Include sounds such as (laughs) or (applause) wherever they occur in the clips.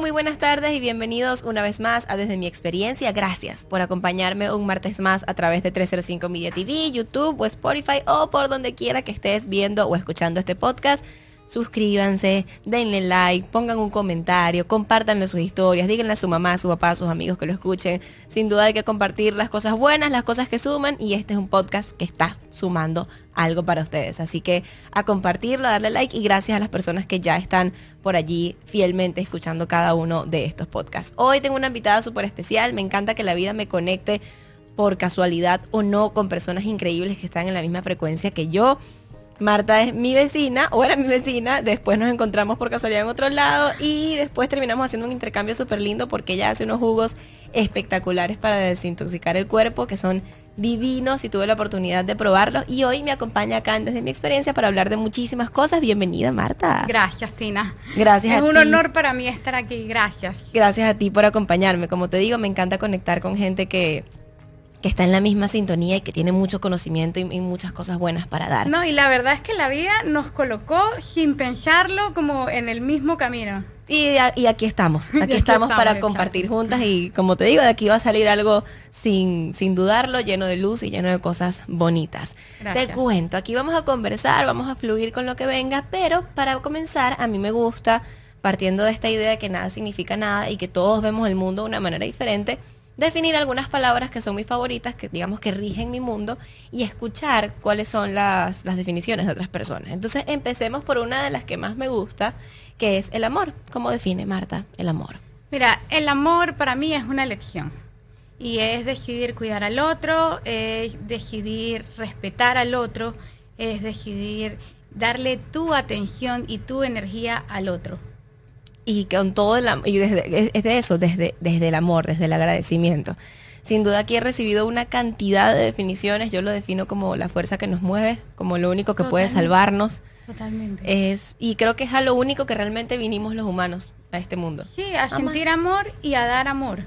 Muy buenas tardes y bienvenidos una vez más a Desde mi experiencia. Gracias por acompañarme un martes más a través de 305 Media TV, YouTube o Spotify o por donde quiera que estés viendo o escuchando este podcast suscríbanse, denle like, pongan un comentario, compártanle sus historias, díganle a su mamá, a su papá, a sus amigos que lo escuchen. Sin duda hay que compartir las cosas buenas, las cosas que suman y este es un podcast que está sumando algo para ustedes. Así que a compartirlo, a darle like y gracias a las personas que ya están por allí fielmente escuchando cada uno de estos podcasts. Hoy tengo una invitada súper especial, me encanta que la vida me conecte por casualidad o no con personas increíbles que están en la misma frecuencia que yo. Marta es mi vecina, o era mi vecina, después nos encontramos por casualidad en otro lado y después terminamos haciendo un intercambio súper lindo porque ella hace unos jugos espectaculares para desintoxicar el cuerpo que son divinos y tuve la oportunidad de probarlos y hoy me acompaña acá desde mi experiencia para hablar de muchísimas cosas. Bienvenida Marta. Gracias Tina. Gracias es un honor para mí estar aquí, gracias. Gracias a ti por acompañarme. Como te digo, me encanta conectar con gente que que está en la misma sintonía y que tiene mucho conocimiento y, muchas cosas buenas para dar. No, y la verdad es que la vida nos colocó sin pensarlo como en el mismo camino. Y, aquí estamos, (laughs) aquí, estamos, para compartir juntas y como te digo, de aquí va a salir algo sin, sin dudarlo, lleno de luz y lleno de cosas bonitas. Te cuento, aquí vamos a conversar, vamos a fluir con lo que venga, pero para comenzar a mí me gusta, partiendo de esta idea de que nada significa nada y que todos vemos el mundo de una manera diferente, definir algunas palabras que son mis favoritas, que digamos que rigen mi mundo, y escuchar cuáles son las, definiciones de otras personas. Entonces empecemos por una de las que más me gusta, que es el amor. ¿Cómo define Marta el amor? Mira, el amor para mí es una elección. Y es decidir cuidar al otro, es decidir respetar al otro, es decidir darle tu atención y tu energía al otro y con todo el y desde, es de eso, desde, desde el amor, desde el agradecimiento. Sin duda aquí he recibido una cantidad de definiciones, yo lo defino como la fuerza que nos mueve, como lo único que puede salvarnos. Totalmente. Es, y creo que es a lo único que realmente vinimos los humanos a este mundo. Sí, a sentir amor y a dar amor.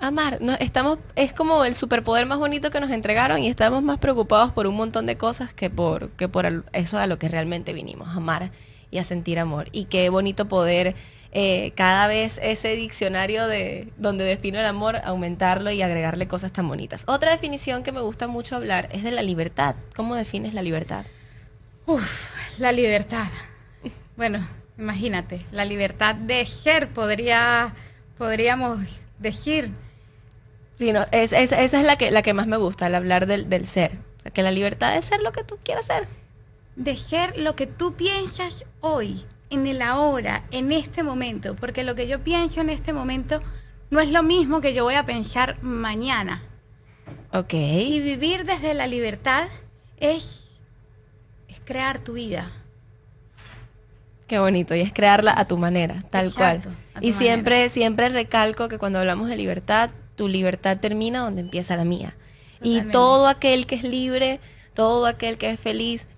Amar, no, estamos, es como el superpoder más bonito que nos entregaron y estamos más preocupados por un montón de cosas que por, que por eso a lo que realmente vinimos, amar y a sentir amor. Y qué bonito poder eh, cada vez ese diccionario de donde defino el amor, aumentarlo y agregarle cosas tan bonitas. Otra definición que me gusta mucho hablar es de la libertad. ¿Cómo defines la libertad? Uf, la libertad. Bueno, imagínate, la libertad de ser podría, podríamos decir. Sí, no, es, esa es la que, la que más me gusta, el hablar del, del ser. que la libertad es ser lo que tú quieras ser. De ser lo que tú piensas hoy en el ahora, en este momento, porque lo que yo pienso en este momento no es lo mismo que yo voy a pensar mañana. Ok. Y vivir desde la libertad es, es crear tu vida. Qué bonito, y es crearla a tu manera, tal cual. Y siempre, siempre recalco que cuando hablamos de libertad, tu libertad termina donde empieza la mía. Y todo aquel que es libre, todo aquel que es feliz,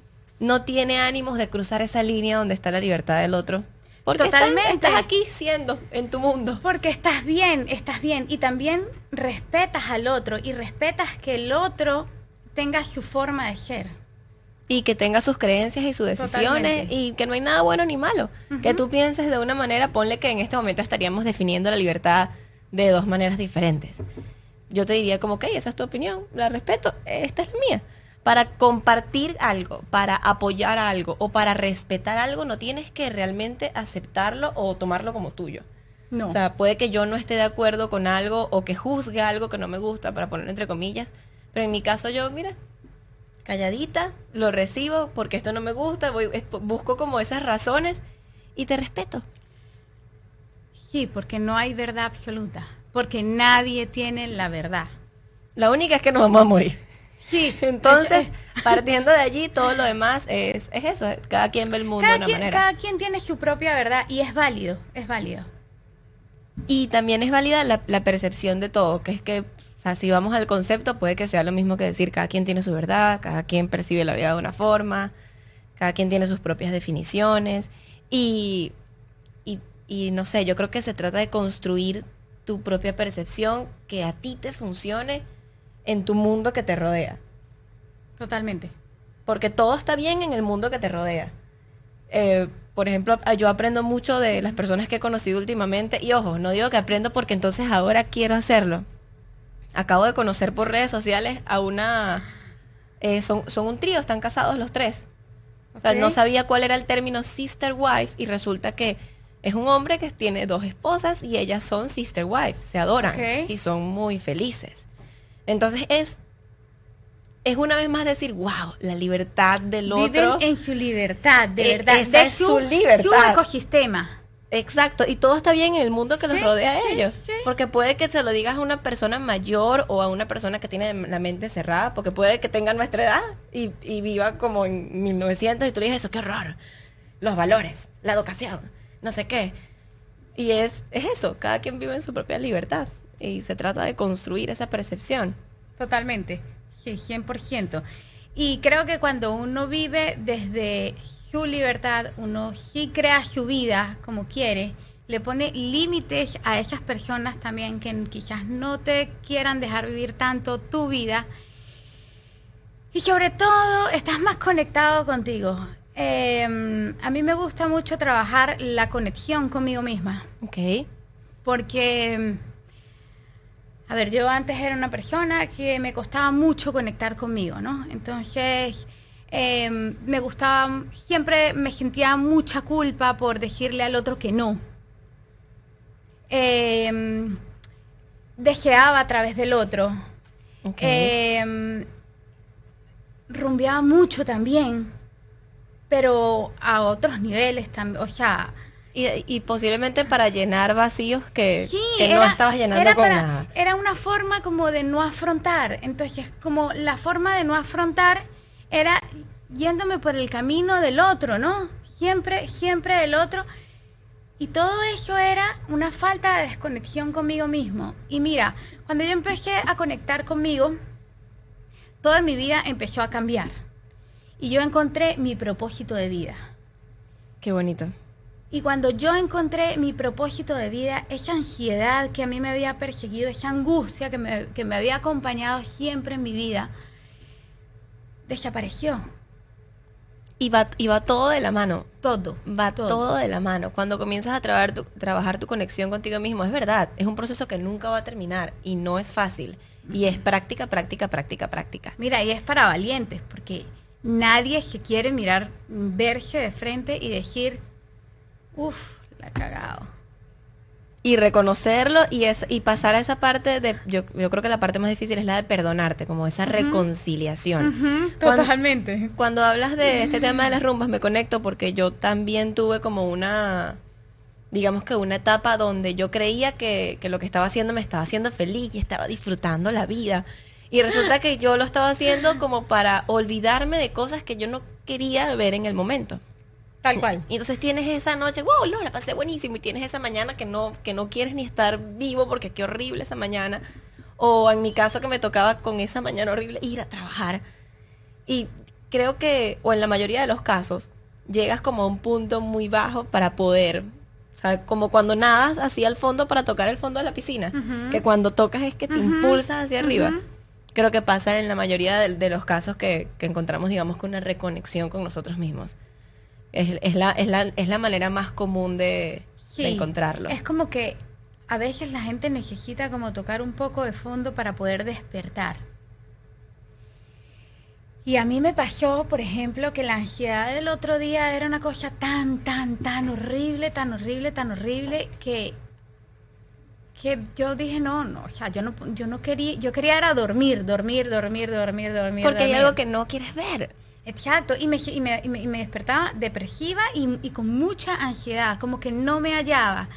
no tiene ánimos de cruzar esa línea donde está la libertad del otro. Porque Totalmente. Estás, aquí siendo en tu mundo. Porque estás bien, estás bien. Y también respetas al otro y respetas que el otro tenga su forma de ser. Y que tenga sus creencias y sus decisiones y que no hay nada bueno ni malo. Que tú pienses de una manera, ponle que en este momento estaríamos definiendo la libertad de dos maneras diferentes. Yo te diría como, ok, esa es tu opinión, la respeto, esta es la mía para compartir algo, para apoyar algo o para respetar algo, no tienes que realmente aceptarlo o tomarlo como tuyo. No. O sea, puede que yo no esté de acuerdo con algo o que juzgue algo que no me gusta, para ponerlo entre comillas, pero en mi caso yo, mira, calladita, lo recibo porque esto no me gusta, voy, busco como esas razones y te respeto. Sí, porque no hay verdad absoluta, porque nadie tiene la verdad. La única es que nos vamos a morir. Sí. Entonces, partiendo de allí, todo lo demás es, eso. Cada quien ve el mundo de una manera. Cada quien tiene su propia verdad y es válido, es válido. Y también es válida la, percepción de todo, que es que si vamos al concepto, puede que sea lo mismo que decir, cada quien tiene su verdad, cada quien percibe la vida de una forma, cada quien tiene sus propias definiciones. Y, y, y no sé, yo creo que se trata de construir tu propia percepción que a ti te funcione en tu mundo que te rodea. Totalmente. Porque todo está bien en el mundo que te rodea. Eh, por ejemplo, yo aprendo mucho de las personas que he conocido últimamente y ojo, no digo que aprendo porque entonces ahora quiero hacerlo. Acabo de conocer por redes sociales a una... eh, son, son un trío, están casados los tres. O sea, no sabía cuál era el término sister wife y resulta que es un hombre que tiene dos esposas y ellas son sister wife, se adoran y son muy felices. Entonces es es una vez más decir, wow, la libertad del Viven otro. en su libertad, de Eh, verdad. esa de es su libertad. Su ecosistema. Exacto, y todo está bien en el mundo que los Sí, rodea a sí, ellos. sí. Porque puede que se lo digas a una persona mayor o a una persona que tiene la mente cerrada, porque puede que tenga nuestra edad y, y viva como en 1900 y tú le dices eso, qué raro. Los valores, la educación, no sé qué. Y es, es eso, cada quien vive en su propia libertad y se trata de construir esa percepción. Totalmente, sí, 100%. Y creo que cuando uno vive desde su libertad, uno sí crea su vida como quiere, le pone límites a esas personas también que quizás no te quieran dejar vivir tanto tu vida. Y sobre todo, estás más conectado contigo. Eh, a mí me gusta mucho trabajar la conexión conmigo misma. Ok. Porque, a ver, yo antes era una persona que me costaba mucho conectar conmigo, ¿no? Entonces, eh, me gustaba, siempre me sentía mucha culpa por decirle al otro que no. Eh, deseaba a través del otro. ok. Eh, rumbeaba mucho también, pero a otros niveles también, o sea, y, y posiblemente para llenar vacíos que, Sí, que no estabas llenando era con para- nada. Era una forma como de no afrontar. Entonces, como la forma de no afrontar era yéndome por el camino del otro, ¿no? Siempre, siempre del otro. Y todo eso era una falta de desconexión conmigo mismo. Y mira, cuando yo empecé a conectar conmigo, toda mi vida empezó a cambiar. Y yo encontré mi propósito de vida. Qué bonito. Y cuando yo encontré mi propósito de vida, esa ansiedad que a mí me había perseguido, esa angustia que me, que me había acompañado siempre en mi vida, desapareció. Y va, y va todo de la mano. Todo. Va todo. de la mano. Cuando comienzas a trabajar tu, trabajar tu conexión contigo mismo, es verdad, es un proceso que nunca va a terminar y no es fácil. Y es práctica, práctica, práctica, práctica. Mira, y es para valientes, porque nadie se quiere mirar, verse de frente y decir, uff, la he cagado. Y reconocerlo y, es, y pasar a esa parte de, yo, yo creo que la parte más difícil es la de perdonarte, como esa reconciliación. Cuando- totalmente. Cuando hablas de este tema de las rumbas me conecto porque yo también tuve como una, digamos que una etapa donde yo creía que, que lo que estaba haciendo me estaba haciendo feliz y estaba disfrutando la vida. Y resulta que yo lo estaba haciendo como para olvidarme de cosas que yo no quería ver en el momento. Tal cual. (laughs) Y entonces tienes esa noche, wow, no, la pasé buenísimo. Y tienes esa mañana que no, que no quieres ni estar vivo porque qué horrible esa mañana. O en mi caso que me tocaba con esa mañana horrible ir a trabajar. Y creo que, o en la mayoría de los casos, llegas como a un punto muy bajo para poder, o sea, como cuando nadas hacia el fondo para tocar el fondo de la piscina, que cuando tocas es que te Ujú, impulsas hacia arriba. Creo que pasa en la mayoría de, de los casos que, que encontramos, digamos, con una reconexión con nosotros mismos. Es, es la, es, la, es la manera más común de, de encontrarlo. Es como que a veces la gente necesita como tocar un poco de fondo para poder despertar. Y a mí me pasó, por ejemplo, que la ansiedad del otro día era una cosa tan, tan, tan horrible, tan horrible, tan horrible, que, que yo dije, no, no, o sea, yo no, yo no quería, yo quería era dormir, dormir, dormir, dormir, dormir. Porque hay algo que no quieres ver. Exacto, y me, y me, despertaba depresiva y, y con mucha ansiedad, como que no me hallaba.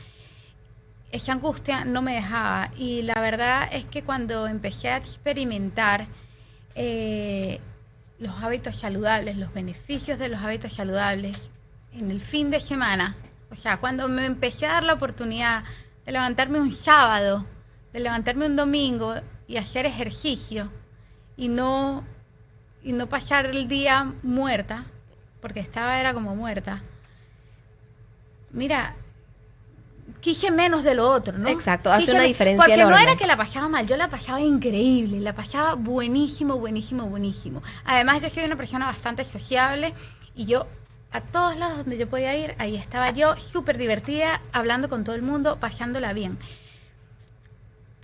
Esa angustia no me dejaba. Y la verdad es que cuando empecé a experimentar eh, los hábitos saludables, los beneficios de los hábitos saludables en el fin de semana, o sea, cuando me empecé a dar la oportunidad de levantarme un sábado, de levantarme un domingo y hacer ejercicio y no y no pasar el día muerta, porque estaba era como muerta. Mira, quise menos de lo otro, ¿no? Exacto, hace Quise una diferencia Porque no era que la pasaba mal, yo la pasaba increíble, la pasaba buenísimo, buenísimo, buenísimo. Además, yo soy una persona bastante sociable y yo a todos lados donde yo podía ir, ahí estaba yo, súper divertida, hablando con todo el mundo, pasándola bien.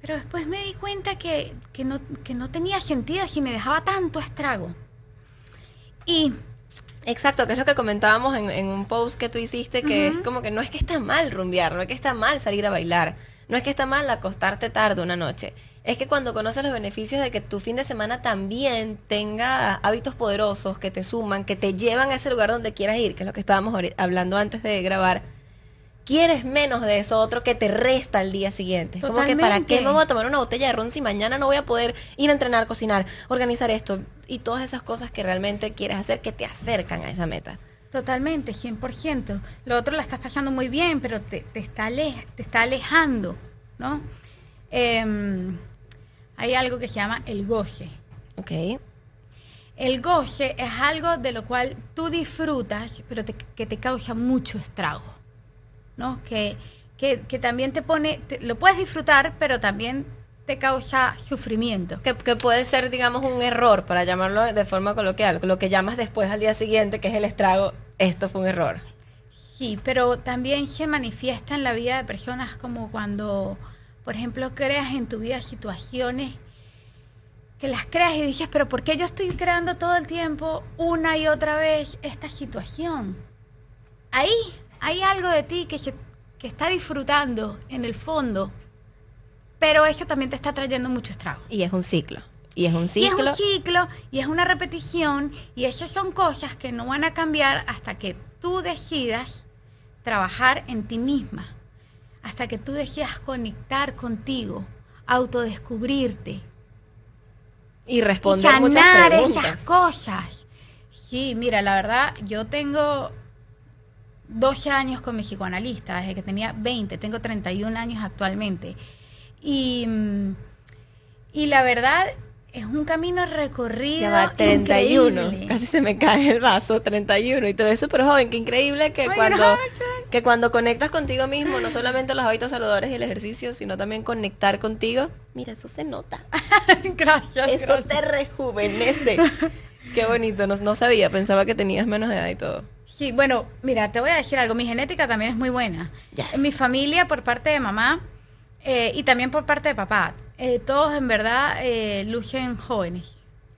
Pero después me di cuenta que, que, no, que no tenía sentido si me dejaba tanto estrago. Y Exacto, que es lo que comentábamos en, en un post que tú hiciste, que es como que no es que está mal rumbear, no es que está mal salir a bailar, no es que está mal acostarte tarde una noche. Es que cuando conoces los beneficios de que tu fin de semana también tenga hábitos poderosos que te suman, que te llevan a ese lugar donde quieras ir, que es lo que estábamos hablando antes de grabar, quieres menos de eso otro que te resta al día siguiente. Es como que para qué Totalmente. me voy a tomar una botella de ron si mañana no voy a poder ir a entrenar, cocinar, organizar esto y todas esas cosas que realmente quieres hacer que te acercan a esa meta. Totalmente, 100%. Lo otro la estás pasando muy bien, pero te, te está, ale- te está alejando, ¿no? Em, hay algo que se llama el goce. Ok. El goce es algo de lo cual tú disfrutas, pero te- que te causa mucho estrago, ¿no? Que, que, que también te pone, te- lo puedes disfrutar, pero también te causa sufrimiento. Que, que puede ser, digamos, un error, para llamarlo de forma coloquial. Lo que llamas después al día siguiente, que es el estrago, esto fue un error. Sí, pero también se manifiesta en la vida de personas como cuando, por ejemplo, creas en tu vida situaciones que las creas y dices, pero ¿por qué yo estoy creando todo el tiempo una y otra vez esta situación? Ahí hay algo de ti que, que está disfrutando en el fondo, pero eso también te está trayendo mucho estrago. Y es un ciclo. Y es un Y ciclo. es un ciclo y es una repetición y esas son cosas que no van a cambiar hasta que tú decidas trabajar en ti misma, hasta que tú decidas conectar contigo, autodescubrirte, y y responder muchas sanar preguntas. esas cosas. Sí, mira, la verdad, yo tengo 12 años con mi psicoanalista, desde que tenía 20, tengo 31 años actualmente. Y, y la verdad, es un camino recorrido. Ya va 31. increíble. Casi se me cae el vaso, 31. Y te ves súper joven. Qué increíble que cuando, que cuando conectas contigo mismo, no solamente los hábitos saludables y el ejercicio, sino también conectar contigo. Mira, eso se nota. (laughs) gracias. Eso gracias. te rejuvenece. Qué bonito. No, no sabía. Pensaba que tenías menos edad y todo. Sí, bueno, mira, te voy a decir algo. Mi genética también es muy buena. Yes. En mi familia, por parte de mamá eh, y también por parte de papá, eh, todos en verdad eh, lucen jóvenes.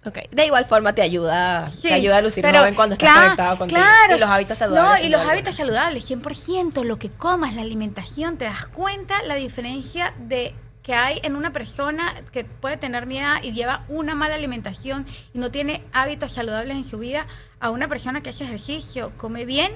Ok. De igual forma te ayuda, Sí, te ayuda a lucir pero joven cuando estás conectado contigo. Claro, y los hábitos saludables. No, y los hábitos saludables, 100%, lo que comas, la alimentación, te das cuenta la diferencia de que hay en una persona que puede tener mi edad y lleva una mala alimentación y no tiene hábitos saludables en su vida, a una persona que hace ejercicio, come bien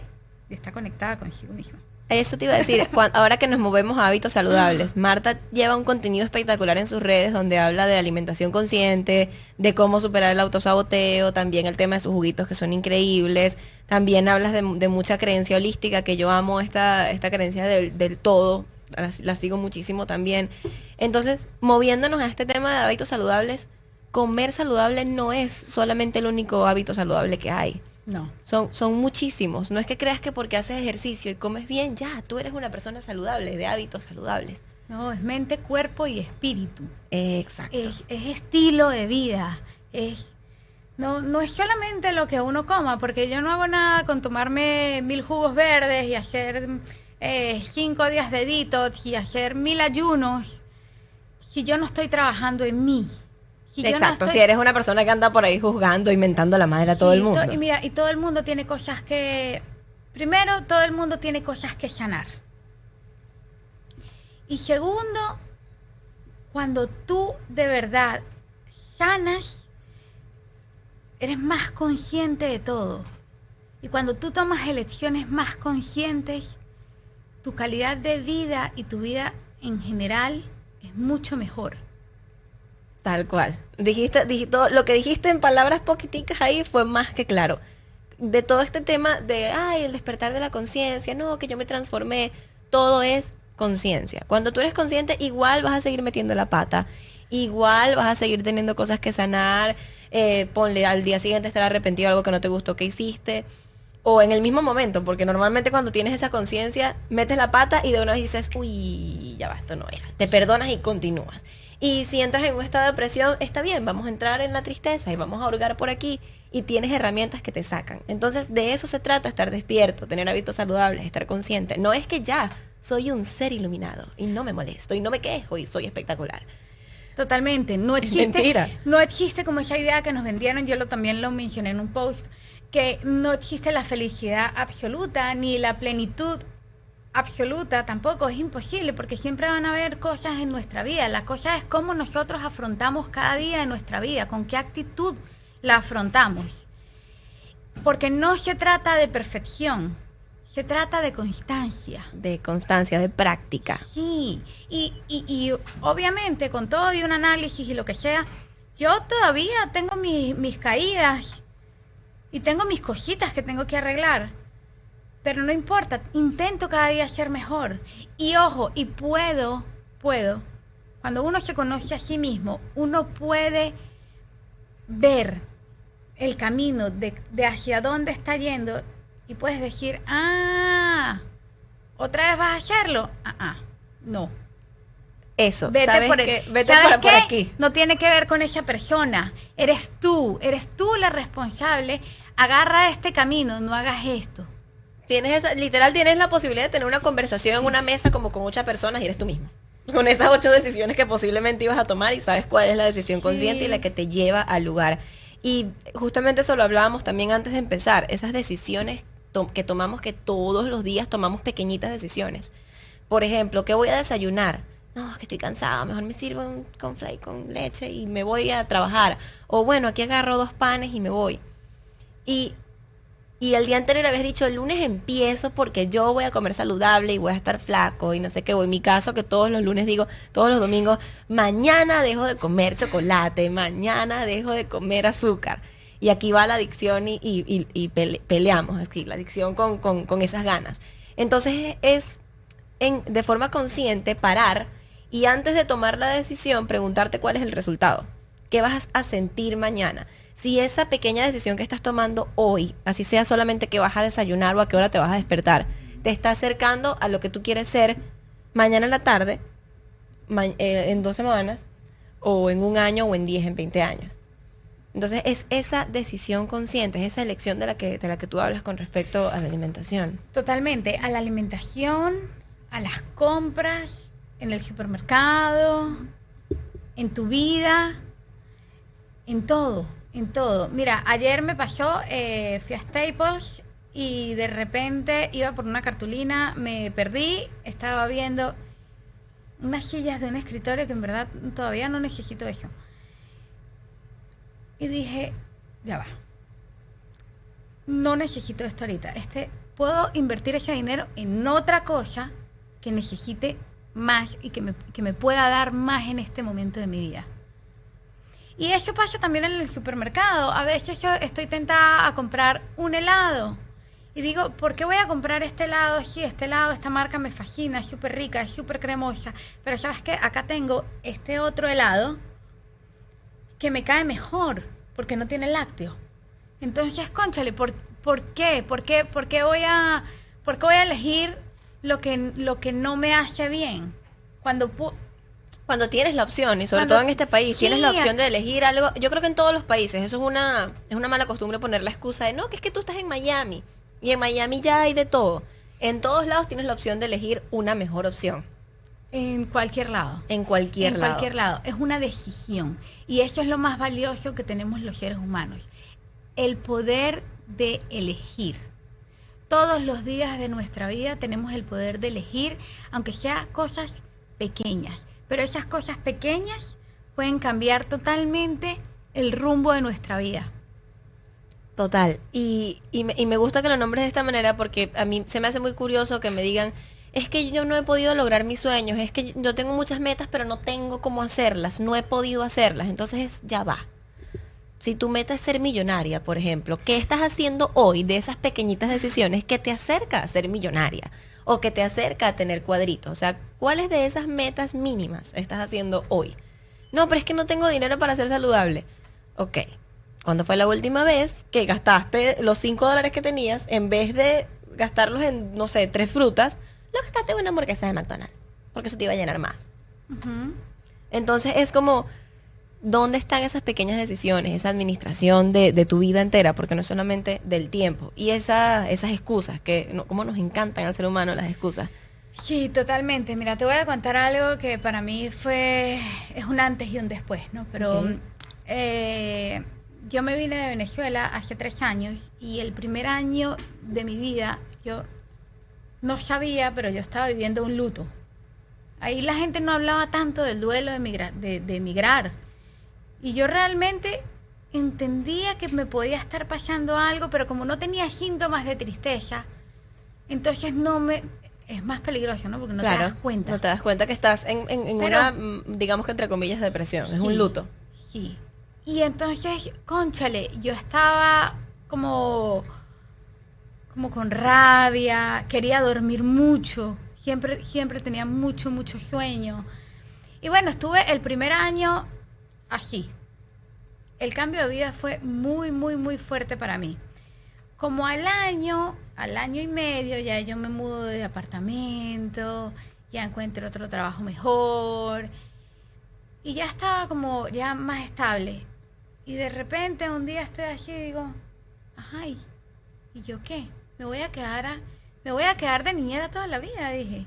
y está conectada consigo misma. Eso te iba a decir, (laughs) ahora que nos movemos a hábitos saludables, Marta lleva un contenido espectacular en sus redes donde habla de alimentación consciente, de cómo superar el autosaboteo, también el tema de sus juguitos que son increíbles, también hablas de, de mucha creencia holística, que yo amo esta, esta creencia del, del todo, la, la sigo muchísimo también. Entonces, moviéndonos a este tema de hábitos saludables, comer saludable no es solamente el único hábito saludable que hay. No. Son, son muchísimos. No es que creas que porque haces ejercicio y comes bien, ya, tú eres una persona saludable, de hábitos saludables. No, es mente, cuerpo y espíritu. Exacto. es, es estilo de vida. Es, no, no es solamente lo que uno coma, porque yo no hago nada con tomarme mil jugos verdes y hacer eh, cinco días de detox y hacer mil ayunos si yo no estoy trabajando en mí. Si no Exacto. estoy- Si eres una persona que anda por ahí juzgando, inventando la madre a todo el mundo. Y mira, y todo el mundo tiene cosas que. Primero, todo el mundo tiene cosas que sanar. Y segundo, cuando tú de verdad sanas, eres más consciente de todo. Y cuando tú tomas elecciones más conscientes, tu calidad de vida y tu vida en general es mucho mejor. Tal cual. Dijiste, dij- todo- lo que dijiste en palabras poquiticas ahí fue más que claro. De todo este tema de, ay, el despertar de la conciencia, no, que yo me transformé, todo es conciencia. Cuando tú eres consciente, igual vas a seguir metiendo la pata, igual vas a seguir teniendo cosas que sanar, eh, ponle al día siguiente estar arrepentido de algo que no te gustó que hiciste, o en el mismo momento, porque normalmente cuando tienes esa conciencia, metes la pata y de una vez dices, uy, ya va, esto no era. Te perdonas y continúas. Y si entras en un estado de depresión, está bien, vamos a entrar en la tristeza y vamos a hurgar por aquí y tienes herramientas que te sacan. Entonces, de eso se trata, estar despierto, tener hábitos saludables, estar consciente. No es que ya soy un ser iluminado y no me molesto y no me quejo y soy espectacular. Totalmente, no existe, no existe como esa idea que nos vendieron, yo lo también lo mencioné en un post, que no existe la felicidad absoluta ni la plenitud absoluta tampoco, es imposible porque siempre van a haber cosas en nuestra vida. La cosa es cómo nosotros afrontamos cada día de nuestra vida, con qué actitud la afrontamos. Porque no se trata de perfección, se trata de constancia. De constancia, de práctica. Sí, y, y, obviamente con todo y un análisis y lo que sea, yo todavía tengo mis caídas y tengo mis cositas que tengo que arreglar pero no importa, intento cada día ser mejor. Y ojo, y puedo, puedo, cuando uno se conoce a sí mismo, uno puede ver el camino de, hacia dónde está yendo y puedes decir, ah, otra vez vas a hacerlo. Ah, ah, no. Eso, vete ¿sabes por, que, vete por aquí. No tiene que ver con esa persona. Eres tú, eres tú la responsable. Agarra este camino, no hagas esto tienes esa, literal tienes la posibilidad de tener una conversación en una mesa como con ocho personas y eres tú mismo. Con esas ocho decisiones que posiblemente ibas a tomar y sabes cuál es la decisión consciente y la que te lleva al lugar. Y justamente eso lo hablábamos también antes de empezar, esas decisiones que tomamos que todos los días tomamos pequeñitas decisiones. Por ejemplo, ¿qué voy a desayunar? No, es que estoy cansada, mejor me sirvo un conflay con leche y me voy a trabajar. O bueno, aquí agarro dos panes y me voy. Y y el día anterior habías dicho, el lunes empiezo porque yo voy a comer saludable y voy a estar flaco y no sé qué. O en mi caso, que todos los lunes digo, todos los domingos, mañana dejo de comer chocolate, mañana dejo de comer azúcar. Y aquí va la adicción y, peleamos, aquí, la adicción con, con, esas ganas. Entonces es en, de forma consciente parar y antes de tomar la decisión preguntarte cuál es el resultado. ¿Qué vas a sentir mañana? si esa pequeña decisión que estás tomando hoy, así sea solamente que vas a desayunar o a qué hora te vas a despertar, te está acercando a lo que tú quieres ser mañana en la tarde, eh, en dos semanas, o en un año, o en diez, en veinte años. Entonces es esa decisión consciente, es esa elección de la que, de la que tú hablas con respecto a la alimentación. Totalmente, a la alimentación, a las compras, en el supermercado, en tu vida, en todo en todo. Mira, ayer me pasó, eh, fui a Staples y de repente iba por una cartulina, me perdí, estaba viendo unas sillas de un escritorio que en verdad todavía no necesito eso. Y dije, ya va. No necesito esto ahorita. Este, puedo invertir ese dinero en otra cosa que necesite más y que me, que me pueda dar más en este momento de mi vida. Y eso pasa también en el supermercado. A veces yo estoy tentada a comprar un helado. Y digo, ¿por qué voy a comprar este helado? Sí, este helado, esta marca me fascina, es súper rica, es súper cremosa. Pero sabes que acá tengo este otro helado que me cae mejor porque no tiene lácteo. Entonces, conchale, ¿por, ¿por qué? ¿Por qué? ¿Por qué voy a, por qué voy a elegir lo que, lo que no me hace bien? Cuando cuando tienes la opción, y sobre todo en este país, tienes la opción de elegir algo, yo creo que en todos los países, eso es una, es una mala costumbre poner la excusa de, no, que es que tú estás en Miami, y en Miami ya hay de todo. En todos lados tienes la opción de elegir una mejor opción. En cualquier lado. En cualquier en lado. cualquier lado. Es una decisión. Y eso es lo más valioso que tenemos los seres humanos. El poder de elegir. Todos los días de nuestra vida tenemos el poder de elegir, aunque sea cosas pequeñas pero esas cosas pequeñas pueden cambiar totalmente el rumbo de nuestra vida. Total. Y, me, gusta que lo nombres de esta manera porque a mí se me hace muy curioso que me digan, es que yo no he podido lograr mis sueños, es que yo tengo muchas metas, pero no tengo cómo hacerlas, no he podido hacerlas. Entonces ya va. Si tu meta es ser millonaria, por ejemplo, ¿qué estás haciendo hoy de esas pequeñitas decisiones que te acerca a ser millonaria? o que te acerca a tener cuadritos. O sea, ¿cuáles de esas metas mínimas estás haciendo hoy? No, pero es que no tengo dinero para ser saludable. Ok. ¿Cuándo fue la última vez que gastaste los 5 dólares que tenías en vez de gastarlos en, no sé, tres frutas? Lo gastaste en una hamburguesa de McDonald's. Porque eso te iba a llenar más. Entonces es como ¿dónde están esas pequeñas decisiones, esa administración de, de tu vida entera? Porque no es solamente del tiempo. Y esa, esas excusas, que no, cómo nos encantan al ser humano las excusas. Sí, totalmente. Mira, te voy a contar algo que para mí fue, es un antes y un después, ¿no? Pero eh, yo me vine de Venezuela hace tres años y el primer año de mi vida yo no sabía, pero yo estaba viviendo un luto. Ahí la gente no hablaba tanto del duelo de, migra- de, de emigrar. Y yo realmente entendía que me podía estar pasando algo, pero como no tenía síntomas de tristeza, entonces no me... Es más peligroso, ¿no? Porque no te das cuenta. No te das cuenta que estás en, en- en Pero- una, mm, digamos que entre comillas, depresión. Es un luto. Sí. Y entonces, conchale, yo estaba como, como con rabia, quería dormir mucho, siempre, siempre tenía mucho, mucho sueño. Y bueno, estuve el primer año así. El cambio de vida fue muy, muy, muy fuerte para mí. Como al año, al año y medio, ya yo me mudo de apartamento, ya encuentro otro trabajo mejor, y ya estaba como ya más estable. Y de repente un día estoy así y digo, ajá, ¿y, y yo qué? ¿Me voy a quedar a- me voy a quedar de niñera toda la vida? Dije.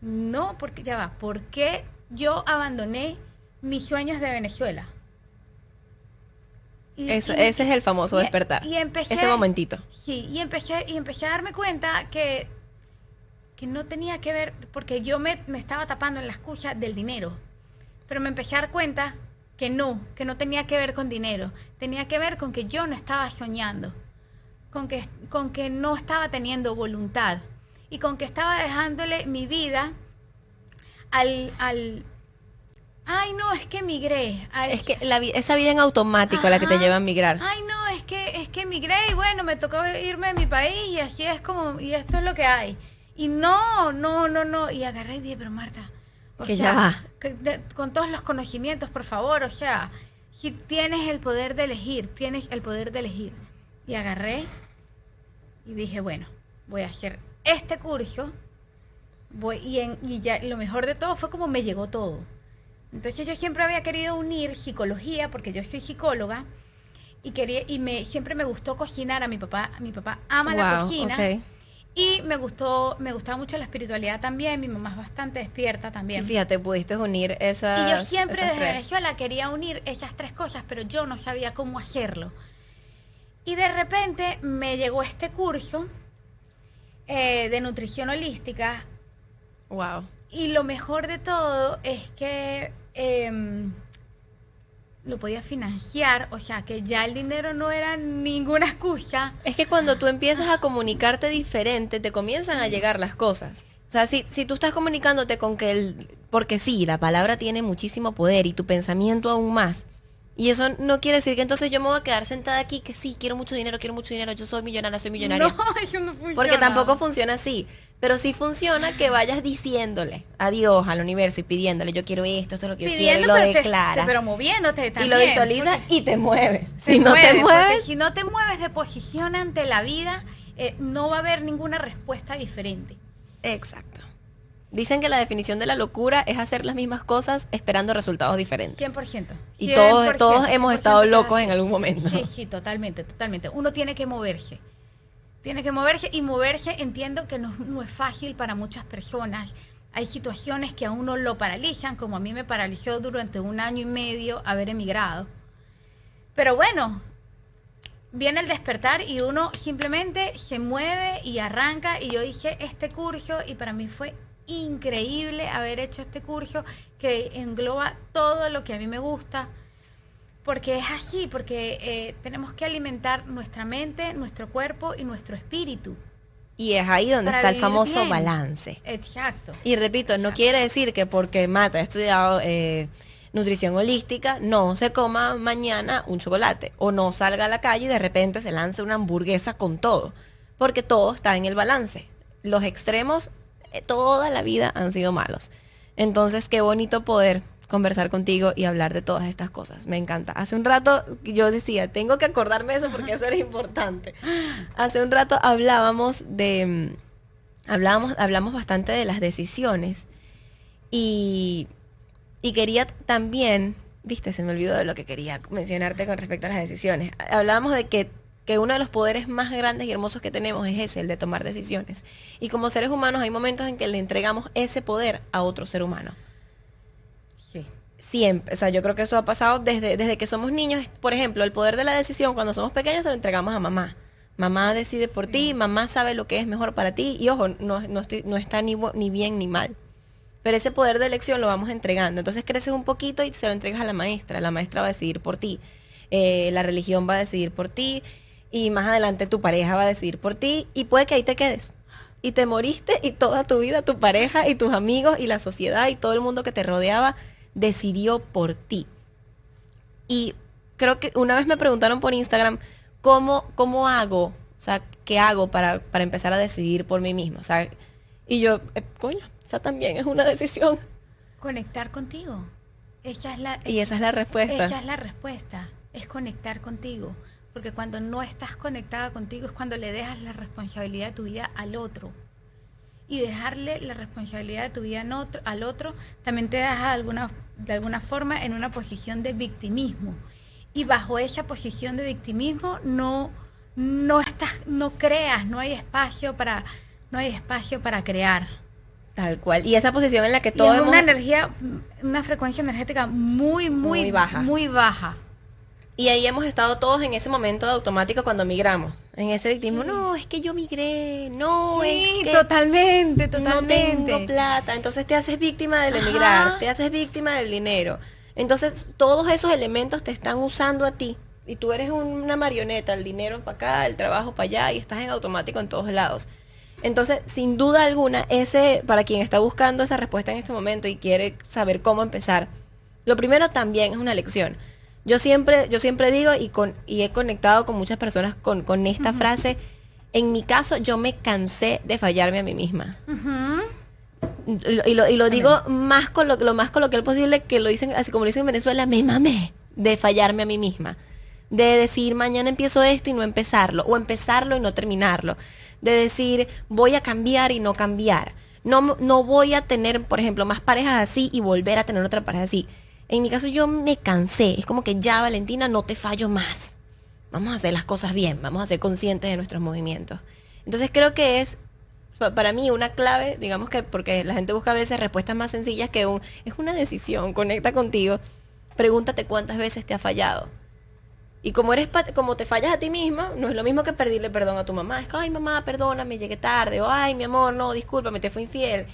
No, porque ya va, ¿por qué yo abandoné mis sueños de Venezuela? Y- Eso- y- ese es el famoso y- despertar. y empecé- ese momentito. Sí, y empecé, y empecé a darme cuenta que, que no tenía que ver, porque yo me, me estaba tapando en la excusa del dinero, pero me empecé a dar cuenta que no, que no tenía que ver con dinero, tenía que ver con que yo no estaba soñando, con que, con que no estaba teniendo voluntad y con que estaba dejándole mi vida al... al Ay, no, es que migré. Ay, Es que la esa vida en automático a la que te Ajá. lleva a migrar. Ay, no, es que es que emigré y bueno, me tocó irme de mi país y así es como y esto es lo que hay. Y no, no, no, no, y agarré y dije, pero Marta, o Que ya va. que de- con todos los conocimientos, por favor, o sea, si tienes el poder de elegir, tienes el poder de elegir. Y agarré y dije, bueno, voy a hacer este curso. Voy, y, en, y ya lo mejor de todo fue como me llegó todo. Entonces yo siempre había querido unir psicología, porque yo soy psicóloga, y quería, y me, siempre me gustó cocinar a mi papá. Mi papá ama la cocina. Y me gustó, me gustaba mucho la espiritualidad también. Mi mamá es bastante despierta Y también. fíjate, pudiste unir esas. Y yo siempre desde. Venezuela quería unir esas tres cosas, pero yo no sabía cómo hacerlo. Y de repente me llegó este curso eh, de nutrición holística Wow. Y lo mejor de todo es que em, lo podía financiar, o sea que ya el dinero no era ninguna excusa. Es que cuando tú empiezas a comunicarte diferente, te comienzan a llegar las cosas. O sea, si, si tú estás comunicándote con que el... Porque sí, la palabra tiene muchísimo poder y tu pensamiento aún más. Y eso no quiere decir que entonces yo me voy a quedar sentada aquí que sí, quiero mucho dinero, quiero mucho dinero, yo soy millonaria, soy millonaria. (laughs) No, eso no funciona. Porque tampoco funciona así. Pero sí funciona que vayas diciéndole a Dios, al universo y pidiéndole, yo quiero esto, esto es lo que yo quiero, y lo pero, te- declaras. pero moviéndote y también. lo visualizas y te mueves. te Si no te mueves, si no te mueves de posición ante la vida, eh, no va a haber ninguna respuesta diferente. Exacto. Dicen que la definición de la locura es hacer las mismas cosas esperando resultados diferentes. 100%. Y todos, 100%, todos hemos 100% estado locos en algún momento. Sí, sí, totalmente, totalmente. Uno tiene que moverse. Tiene que moverse y moverse entiendo que no, es fácil para muchas personas. Hay situaciones que a uno lo paralizan, como a mí me paralizó durante un año y medio haber emigrado. Pero bueno, viene el despertar y uno simplemente se mueve y arranca. Y yo hice este curso y para mí fue increíble haber hecho este curso que engloba todo lo que a mí me gusta. Porque es así, porque eh, tenemos que alimentar nuestra mente, nuestro cuerpo y nuestro espíritu. Y es ahí donde está el famoso bien. balance. Exacto. Y repito, no quiere decir que porque Mata ha estudiado eh, nutrición holística, no se coma mañana un chocolate o no salga a la calle y de repente se lance una hamburguesa con todo. Porque todo está en el balance. Los extremos eh, toda la vida han sido malos. Entonces, qué bonito poder conversar contigo y hablar de todas estas cosas. Me encanta. Hace un rato yo decía, tengo que acordarme de eso porque eso era importante. Hace un rato hablábamos de mm, hablábamos, hablamos bastante de las decisiones y, y quería también viste, se me olvidó de lo que quería mencionarte con respecto a las decisiones. Hablábamos de que, que uno de los poderes más grandes y hermosos que tenemos es ese, el de tomar decisiones. Y como seres humanos hay momentos en que le entregamos ese poder a otro ser humano. Siempre, o sea, yo creo que eso ha pasado desde, desde que somos niños. Por ejemplo, el poder de la decisión cuando somos pequeños se lo entregamos a mamá. Mamá decide por ti, mamá sabe lo que es mejor para ti y ojo, no, no, estoy, no está ni, ni bien ni mal. Pero ese poder de elección lo vamos entregando. Entonces creces un poquito y se lo entregas a la maestra. La maestra va a decidir por ti. Eh, la religión va a decidir por ti. Y más adelante tu pareja va a decidir por ti. Y puede que ahí te quedes. Y te moriste y toda tu vida tu pareja y tus amigos y la sociedad y todo el mundo que te rodeaba decidió por ti. Y creo que una vez me preguntaron por Instagram, ¿cómo, cómo hago? O sea, ¿qué hago para, para empezar a decidir por mí mismo? O sea, y yo, eh, coño, esa también es una decisión. Conectar contigo. Ella es la, Y esa es la respuesta. Esa es la respuesta, es conectar contigo. Porque cuando no estás conectada contigo es cuando le dejas la responsabilidad de tu vida al otro. Y dejarle la responsabilidad de tu vida en otro- al otro también te deja de alguna, de alguna forma en una posición de victimismo. Y bajo esa posición de victimismo no, no, estás, no creas, no hay espacio para, no hay espacio para crear. Tal cual. Y esa posición en la que todo es hemos- una energía, una frecuencia energética muy, muy, Muy baja. Muy baja. Y ahí hemos estado todos en ese momento de automático cuando migramos. En ese victimismo, no, es que yo migré, no, sí, es que totalmente, no totalmente. tengo plata. Entonces te haces víctima del Ajá. emigrar, te haces víctima del dinero. Entonces todos esos elementos te están usando a ti. Y tú eres una marioneta, el dinero para acá, el trabajo para allá, y estás en automático en todos lados. Entonces, sin duda alguna, ese, para quien está buscando esa respuesta en este momento y quiere saber cómo empezar, lo primero también es una lección. Yo siempre, yo siempre digo y, con, y he conectado con muchas personas con, con esta frase, en mi caso yo me cansé de fallarme a mí misma. Y lo, y lo digo más con lo, lo más coloquial posible que lo dicen, así como lo dicen en Venezuela, me mamé de fallarme a mí misma. De decir, mañana empiezo esto y no empezarlo, o empezarlo y no terminarlo. De decir, voy a cambiar y no cambiar. No, no voy a tener, por ejemplo, más parejas así y volver a tener otra pareja así. En mi caso yo me cansé. Es como que ya, Valentina, no te fallo más. Vamos a hacer las cosas bien, vamos a ser conscientes de nuestros movimientos. Entonces creo que es pa- para mí una clave, digamos que porque la gente busca a veces respuestas más sencillas que un es una decisión, conecta contigo. Pregúntate cuántas veces te ha fallado. Y como eres como te fallas a ti misma, no es lo mismo que pedirle perdón a tu mamá. Es que, ay, mamá, perdóname, llegué tarde. O, ay, mi amor, no, discúlpame, te fui infiel.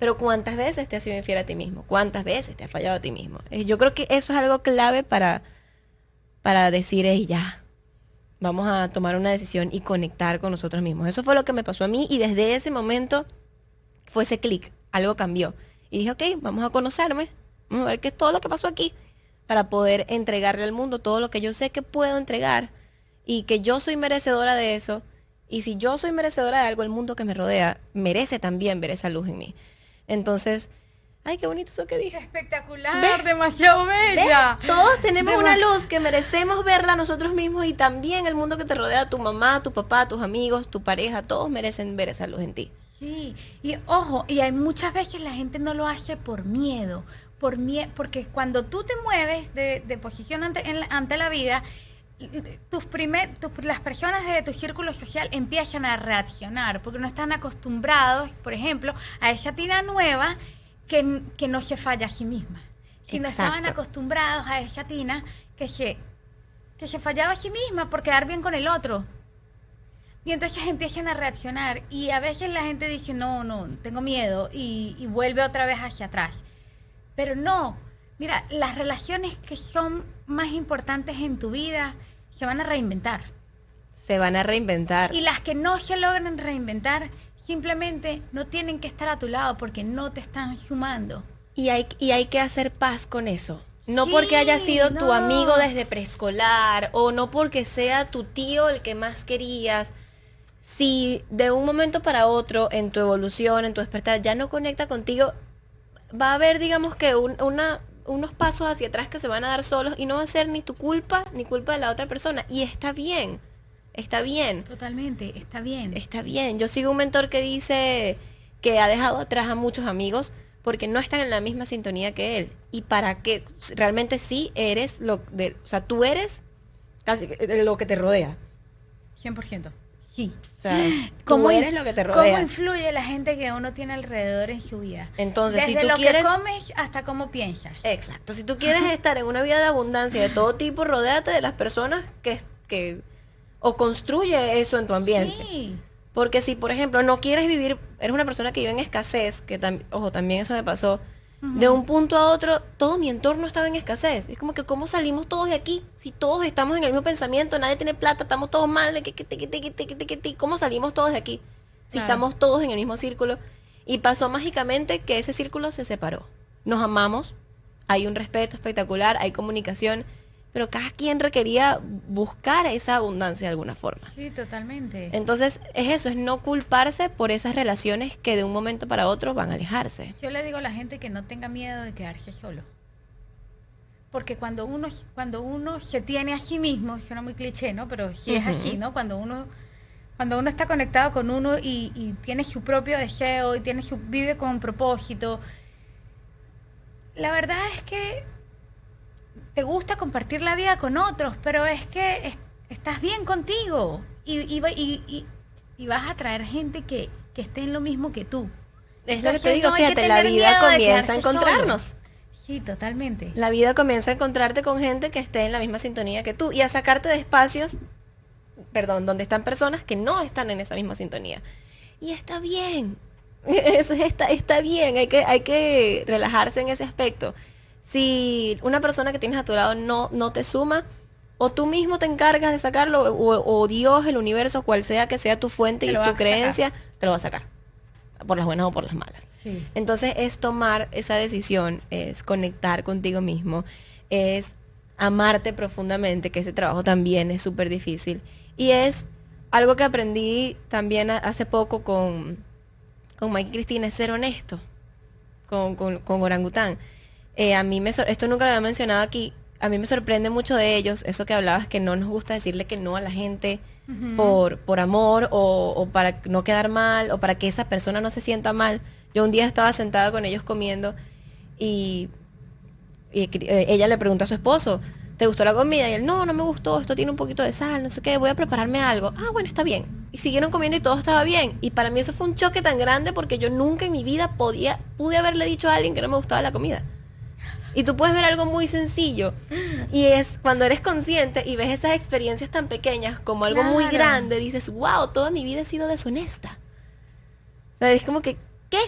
Pero ¿cuántas veces te has sido infiel a ti mismo? ¿Cuántas veces te has fallado a ti mismo? Eh, Yo creo que eso es algo clave para, para decir, "Ey, ya, vamos a tomar una decisión y conectar con nosotros mismos. Eso fue lo que me pasó a mí y desde ese momento fue ese clic, algo cambió. Y dije, ok, vamos a conocerme, vamos a ver qué es todo lo que pasó aquí para poder entregarle al mundo todo lo que yo sé que puedo entregar y que yo soy merecedora de eso. Y si yo soy merecedora de algo, el mundo que me rodea merece también ver esa luz en mí. Entonces, ay, qué bonito eso que dije. Espectacular, ¿Ves? demasiado bella. ¿Ves? Todos tenemos Dema- una luz que merecemos verla nosotros mismos y también el mundo que te rodea, tu mamá, tu papá, tus amigos, tu pareja, todos merecen ver esa luz en ti. Sí, y ojo, y hay muchas veces la gente no lo hace por miedo, por mie porque cuando tú te mueves de, de posición ante, en la- ante la vida, tus primer, tus- las personas de tu círculo social empiezan a reaccionar, porque no están acostumbrados, por ejemplo, a esa tina nueva que, que no se falla a sí misma. Si no estaban acostumbrados a esa tina que se, que se fallaba a sí misma por quedar bien con el otro. Y entonces empiezan a reaccionar y a veces la gente dice, no, no, tengo miedo y, y vuelve otra vez hacia atrás. Pero no, mira, las relaciones que son más importantes en tu vida se van a reinventar. Se van a reinventar. Y las que no se logran reinventar simplemente no tienen que estar a tu lado porque no te están sumando. Y hay, y hay que hacer paz con eso. No Sí, porque haya sido tu amigo desde preescolar o no porque sea tu tío el que más querías. Si de un momento para otro en tu evolución, en tu despertar, ya no conecta contigo, va a haber, digamos que, un- una, unos pasos hacia atrás que se van a dar solos y no va a ser ni tu culpa ni culpa de la otra persona. Y está bien, está bien. Totalmente, está bien. Está bien. Yo sigo un mentor que dice que ha dejado atrás a muchos amigos porque no están en la misma sintonía que él. Y para que realmente sí eres lo de, o sea, tú eres casi lo que te rodea. 100%. Sí. O sea, (gasps) ¿cómo eres lo que te rodea? ¿Cómo influye la gente que uno tiene alrededor en su vida? Entonces, Desde si tú lo quieres que comes hasta cómo piensas. Exacto. Si tú quieres estar en una vida de abundancia de todo tipo, rodéate de las personas que, que o construye eso en tu ambiente. Sí. Porque si, por ejemplo, no quieres vivir, eres una persona que vive en escasez, que también, ojo, también eso me pasó, de un punto a otro, todo mi entorno estaba en escasez. Es como que, ¿cómo salimos todos de aquí? Si todos estamos en el mismo pensamiento, nadie tiene plata, estamos todos mal, que, que, que, ¿cómo salimos todos de aquí? Si estamos todos en el mismo círculo. Y pasó mágicamente que ese círculo se separó. Nos amamos, hay un respeto espectacular, hay comunicación pero cada quien requería buscar esa abundancia de alguna forma. Sí, totalmente. Entonces, es eso, es no culparse por esas relaciones que de un momento para otro van a alejarse. Yo le digo a la gente que no tenga miedo de quedarse solo. Porque cuando uno, cuando uno se tiene a sí mismo, suena muy cliché, ¿no? Pero sí es así. ¿no? Cuando uno, cuando uno está conectado con uno y, y tiene su propio deseo y tiene su, vive con propósito, la verdad es que te gusta compartir la vida con otros, pero es que es- estás bien contigo y, y y- y- y vas a traer gente que, que esté en lo mismo que tú. Es lo que te digo, no fíjate, la vida comienza a solo. encontrarnos. Sí, totalmente. La vida comienza a encontrarte con gente que esté en la misma sintonía que tú y a sacarte de espacios, perdón, donde están personas que no están en esa misma sintonía. Y está bien. (laughs) Eso es- está, está bien, hay que, hay que relajarse en ese aspecto. Si una persona que tienes a tu lado no, no te suma, o tú mismo te encargas de sacarlo, o, o Dios, el universo, cual sea que sea tu fuente Te y tu sacar. creencia, te lo va a sacar. Por las buenas o por las malas. Sí. Entonces es tomar esa decisión, es conectar contigo mismo, es amarte profundamente, que ese trabajo también es súper difícil. Y es algo que aprendí también hace poco con, con Mike y Cristina, es ser honesto con, con, con Orangután. Eh, a mí me, esto nunca lo había mencionado aquí, a mí me sorprende mucho de ellos, eso que hablabas, que no nos gusta decirle que no a la gente por, por amor o, o para no quedar mal o para que esa persona no se sienta mal. Yo un día estaba sentada con ellos comiendo y, eh, ella le preguntó a su esposo, ¿te gustó la comida? Y él, no, no me gustó, esto tiene un poquito de sal, no sé qué, voy a prepararme algo. Ah, bueno, está bien. Y siguieron comiendo y todo estaba bien. Y para mí eso fue un choque tan grande porque yo nunca en mi vida podía, pude haberle dicho a alguien que no me gustaba la comida. Y tú puedes ver algo muy sencillo. Y es cuando eres consciente y ves esas experiencias tan pequeñas como algo muy grande, dices, wow, toda mi vida he sido deshonesta. O sea, es como que, ¿qué?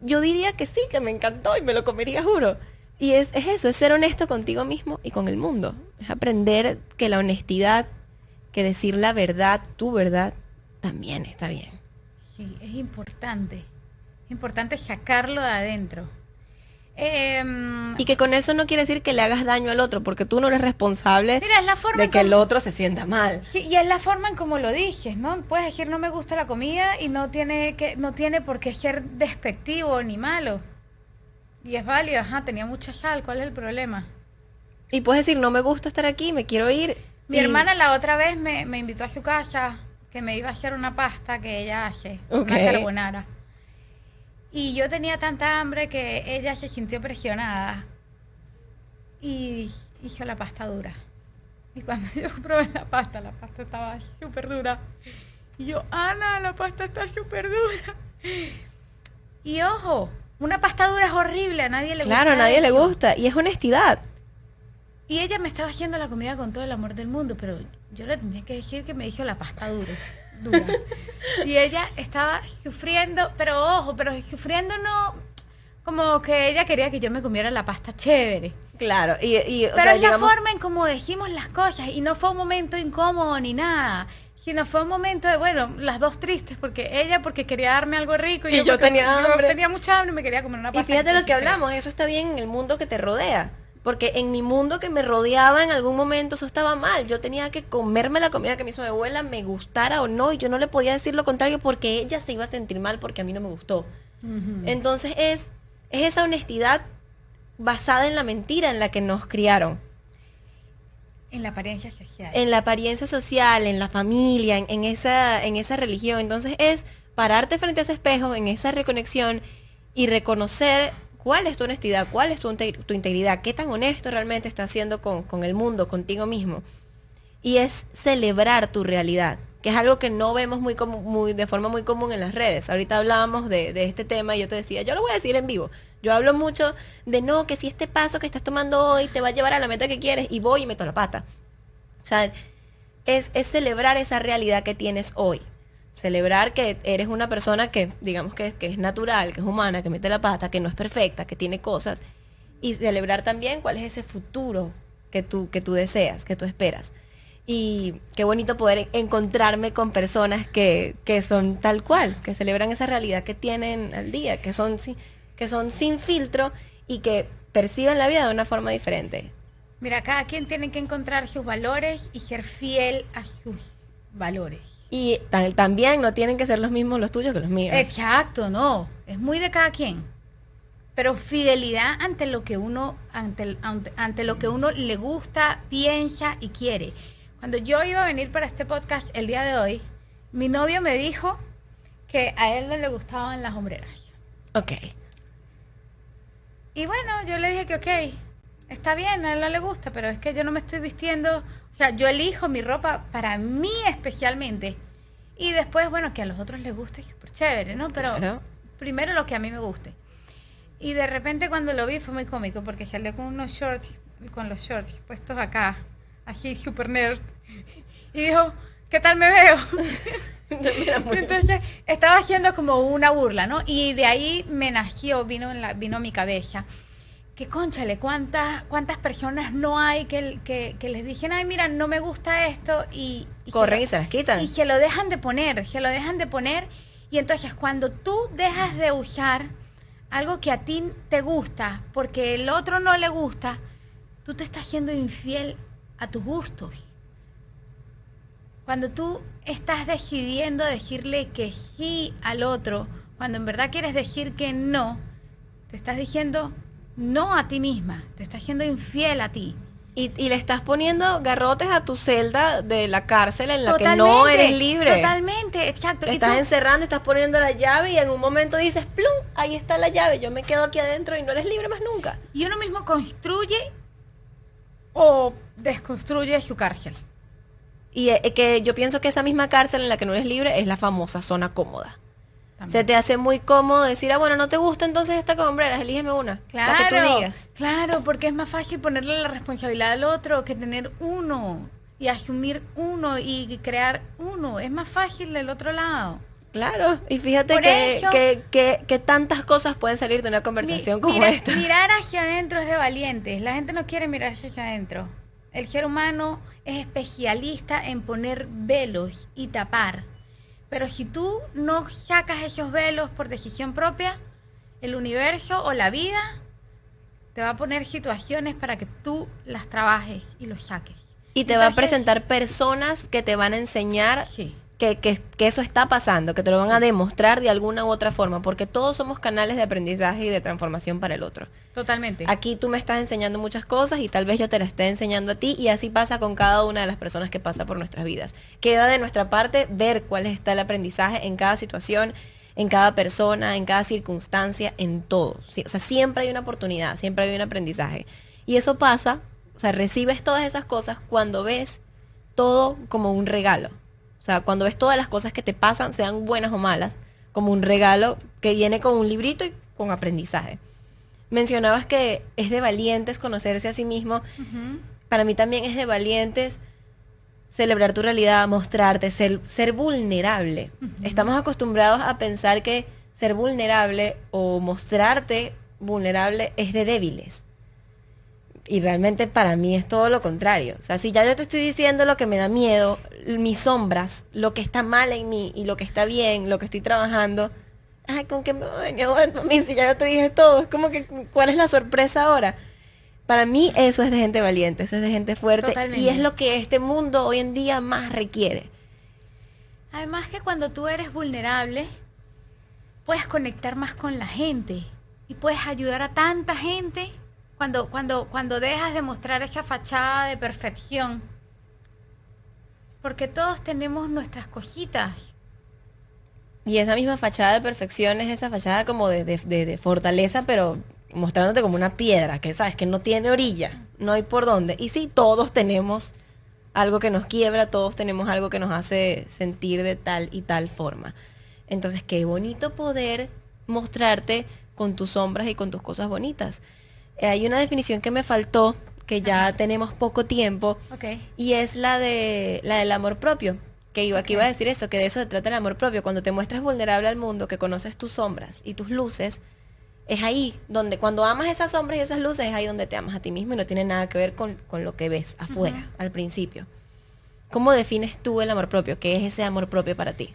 Yo diría que sí, que me encantó y me lo comería, juro. Y es, es eso, es ser honesto contigo mismo y con el mundo. Es aprender que la honestidad, que decir la verdad, tu verdad, también está bien. Sí, es importante. Es importante sacarlo de adentro. Em, Y que con eso no quiere decir que le hagas daño al otro, porque tú no eres responsable mira, es la forma de que el otro se sienta mal. Sí, y es la forma en como lo dices, ¿no? Puedes decir no me gusta la comida y no tiene que no tiene por qué ser despectivo ni malo. Y es válido, ajá, tenía mucha sal, ¿cuál es el problema? Y puedes decir, no me gusta estar aquí, me quiero ir. Mi y- hermana la otra vez me, me invitó a su casa, que me iba a hacer una pasta que ella hace, Ok. una carbonara. Y yo tenía tanta hambre que ella se sintió presionada y hizo la pasta dura. Y cuando (laughs) yo probé la pasta, la pasta estaba súper dura. Y yo, Ana, la pasta está súper dura. Y ojo, una pasta dura es horrible, a nadie le gusta. Claro, a nadie le gusta. Y es honestidad. Y ella me estaba haciendo la comida con todo el amor del mundo, pero yo le tenía que decir que me hizo la pasta dura. Dura. y ella estaba sufriendo, pero ojo, pero sufriendo no como que ella quería que yo me comiera la pasta chévere. Claro. Y, y, o pero sea, es la forma en cómo decimos las cosas y no fue un momento incómodo ni nada. Sino fue un momento de, bueno, las dos tristes, porque ella porque quería darme algo rico y, Y yo tenía hambre. tenía mucha hambre y me quería comer una Y pasta. fíjate lo que hablamos, eso está bien en el mundo que te rodea. Porque en mi mundo que me rodeaba en algún momento eso estaba mal. Yo tenía que comerme la comida que me hizo mi abuela, me gustara o no, y yo no le podía decir lo contrario porque ella se iba a sentir mal porque a mí no me gustó. Entonces es, es esa honestidad basada en la mentira en la que nos criaron. En la apariencia social. en la apariencia social, en la familia, en, en esa, en esa religión. Entonces es pararte frente a ese espejo, en esa reconexión y reconocer cuál es tu honestidad, cuál es tu, tu integridad, qué tan honesto realmente estás haciendo con, el mundo, contigo mismo. Y es celebrar tu realidad que es algo que no vemos muy, muy de forma muy común en las redes. Ahorita hablábamos de, este tema y yo te decía, yo lo voy a decir en vivo. Yo hablo mucho de no, que si este paso que estás tomando hoy te va a llevar a la meta que quieres y voy y meto la pata. O sea, es celebrar esa realidad que tienes hoy. Celebrar que eres una persona que, digamos, que, que es natural, que es humana, que mete la pata, que no es perfecta, que tiene cosas. Y celebrar también cuál es ese futuro que tú, que tú deseas, que tú esperas. Y qué bonito poder encontrarme con personas que, que son tal cual, que celebran esa realidad que tienen al día, que son, que son sin filtro y que perciben la vida de una forma diferente. Mira, cada quien tiene que encontrar sus valores y ser fiel a sus valores. Y también no tienen que ser los mismos los tuyos que los míos. Exacto, no. Es muy de cada quien. Pero fidelidad ante lo que uno, ante, ante lo que uno le gusta, piensa y quiere. Cuando yo iba a venir para este podcast el día de hoy, mi novio me dijo que a él no le gustaban las hombreras. Ok. Y bueno, yo le dije que ok, está bien, a él no le gusta, pero es que yo no me estoy vistiendo, o sea, yo elijo mi ropa para mí especialmente. Y después, bueno, que a los otros les guste, súper chévere, ¿no? Pero primero lo que a mí me guste. Y de repente cuando lo vi fue muy cómico porque salió con unos shorts, con los shorts puestos acá, así super nerd. Y dijo, ¿qué tal me veo? (laughs) Entonces estaba haciendo como una burla, ¿no? Y de ahí me nació, vino, en la, vino a mi cabeza. Que conchale, ¿cuántas, cuántas personas no hay que, que, les dicen, ay, mira, no me gusta esto y... Corren y se las quitan. Y se lo dejan de poner, se lo dejan de poner. Y entonces cuando tú dejas de usar algo que a ti te gusta porque el otro no le gusta, tú te estás siendo infiel a tus gustos. Cuando tú estás decidiendo decirle que sí al otro, cuando en verdad quieres decir que no, te estás diciendo no a ti misma, te estás siendo infiel a ti. Y, le estás poniendo garrotes a tu celda de la cárcel en la que no eres libre. Totalmente, exacto. Te estás encerrando, estás poniendo la llave y en un momento dices, plum, ahí está la llave, yo me quedo aquí adentro y no eres libre más nunca. Y uno mismo construye o desconstruye su cárcel. Y eh, que yo pienso que esa misma cárcel en la que no eres libre es la famosa zona cómoda. Se te hace muy cómodo decir, ah, bueno, no te gusta entonces esta con hombreras, elígeme una. Claro, que tú digas. Claro, porque es más fácil ponerle la responsabilidad al otro que tener uno y asumir uno y crear uno. Es más fácil del otro lado. Claro, y fíjate que, que, que, tantas cosas pueden salir de una conversación como esta. Mirar (laughs) hacia adentro es de valientes. La gente no quiere mirar hacia adentro. El ser humano es especialista en poner velos y tapar. Pero si tú no sacas esos velos por decisión propia, el universo o la vida te va a poner situaciones para que tú las trabajes y los saques. Y te va a presentar personas que te van a enseñar sí que, eso está pasando, que te lo van a demostrar de alguna u otra forma, porque todos somos canales de aprendizaje y de transformación para el otro. Totalmente. Aquí tú me estás enseñando muchas cosas y tal vez yo te las esté enseñando a ti y así pasa con cada una de las personas que pasa por nuestras vidas. Queda de nuestra parte ver cuál está el aprendizaje en cada situación, en cada persona, en cada circunstancia, en todo. o sea, siempre hay una oportunidad, siempre hay un aprendizaje. Y eso pasa, o sea, recibes todas esas cosas cuando ves todo como un regalo. O sea, cuando ves todas las cosas que te pasan, sean buenas o malas, como un regalo que viene con un librito y con aprendizaje. Mencionabas que es de valientes conocerse a sí mismo. Para mí también es de valientes celebrar tu realidad, mostrarte, ser, ser vulnerable. Estamos acostumbrados a pensar que ser vulnerable o mostrarte vulnerable es de débiles y realmente para mí es todo lo contrario. O sea, si ya yo te estoy diciendo lo que me da miedo, mis sombras, lo que está mal en mí y lo que está bien, lo que estoy trabajando, ay, ¿con qué me voy a mí si ya yo te dije todo? Es como que, ¿cuál es la sorpresa ahora? Para mí eso es de gente valiente, eso es de gente fuerte y es lo que este mundo hoy en día más requiere. Además que cuando tú eres vulnerable, puedes conectar más con la gente y puedes ayudar a tanta gente cuando, cuando, cuando dejas de mostrar esa fachada de perfección. Porque todos tenemos nuestras cositas. Y esa misma fachada de perfección es esa fachada como de, fortaleza, pero mostrándote como una piedra, que sabes que no tiene orilla, no hay por dónde. Y sí, todos tenemos algo que nos quiebra, todos tenemos algo que nos hace sentir de tal y tal forma. Entonces, qué bonito poder mostrarte con tus sombras y con tus cosas bonitas. Eh, hay una definición que me faltó, que ya tenemos poco tiempo, y es la de la del amor propio. Que iba, que iba a decir eso, que de eso se trata el amor propio. Cuando te muestras vulnerable al mundo, que conoces tus sombras y tus luces, es ahí donde, cuando amas esas sombras y esas luces, es ahí donde te amas a ti mismo y no tiene nada que ver con, lo que ves afuera, al principio. ¿Cómo defines tú el amor propio? ¿Qué es ese amor propio para ti?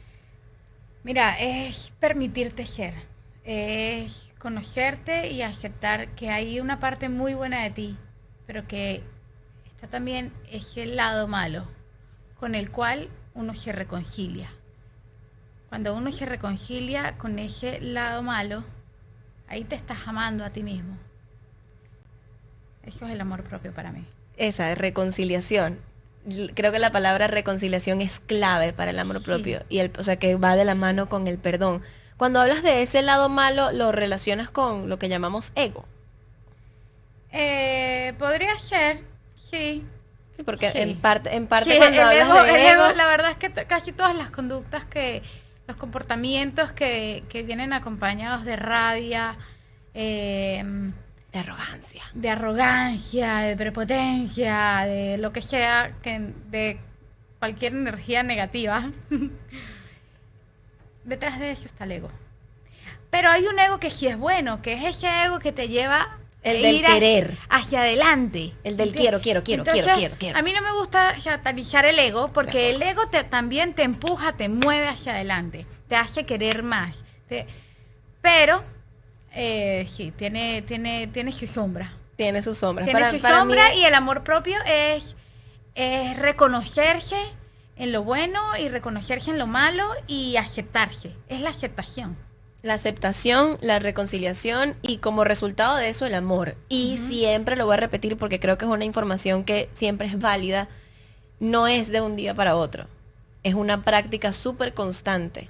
Mira, es permitirte ser, es conocerte y aceptar que hay una parte muy buena de ti, pero que está también ese lado malo con el cual uno se reconcilia. Cuando uno se reconcilia con ese lado malo, ahí te estás amando a ti mismo. Eso es el amor propio para mí. Esa reconciliación. Creo que la palabra reconciliación es clave para el amor propio y el, o sea que va de la mano con el perdón. Cuando hablas de ese lado malo, lo relacionas con lo que llamamos ego. Eh, podría ser, sí. porque en parte, en parte cuando hablas de ego, la verdad es que casi todas las conductas que, los comportamientos que, vienen acompañados de rabia, em, de arrogancia. De arrogancia, de prepotencia, de lo que sea, que, de cualquier energía negativa. (laughs) Detrás de eso está el ego. Pero hay un ego que sí es bueno, que es ese ego que te lleva el del querer. Hacia adelante. El del quiero, quiero, quiero, quiero, quiero, quiero. A mí no me gusta satanizar el ego porque el ego te, también te empuja, te mueve hacia adelante, te hace querer más. pero eh, sí, tiene, tiene, tiene su sombra. Tiene su sombra. Tiene su sombra y el amor propio es, es reconocerse en lo bueno y reconocerse en lo malo y aceptarse. Es la aceptación. La aceptación, la reconciliación y como resultado de eso el amor. Y siempre lo voy a repetir porque creo que es una información que siempre es válida. No es de un día para otro. Es una práctica súper constante.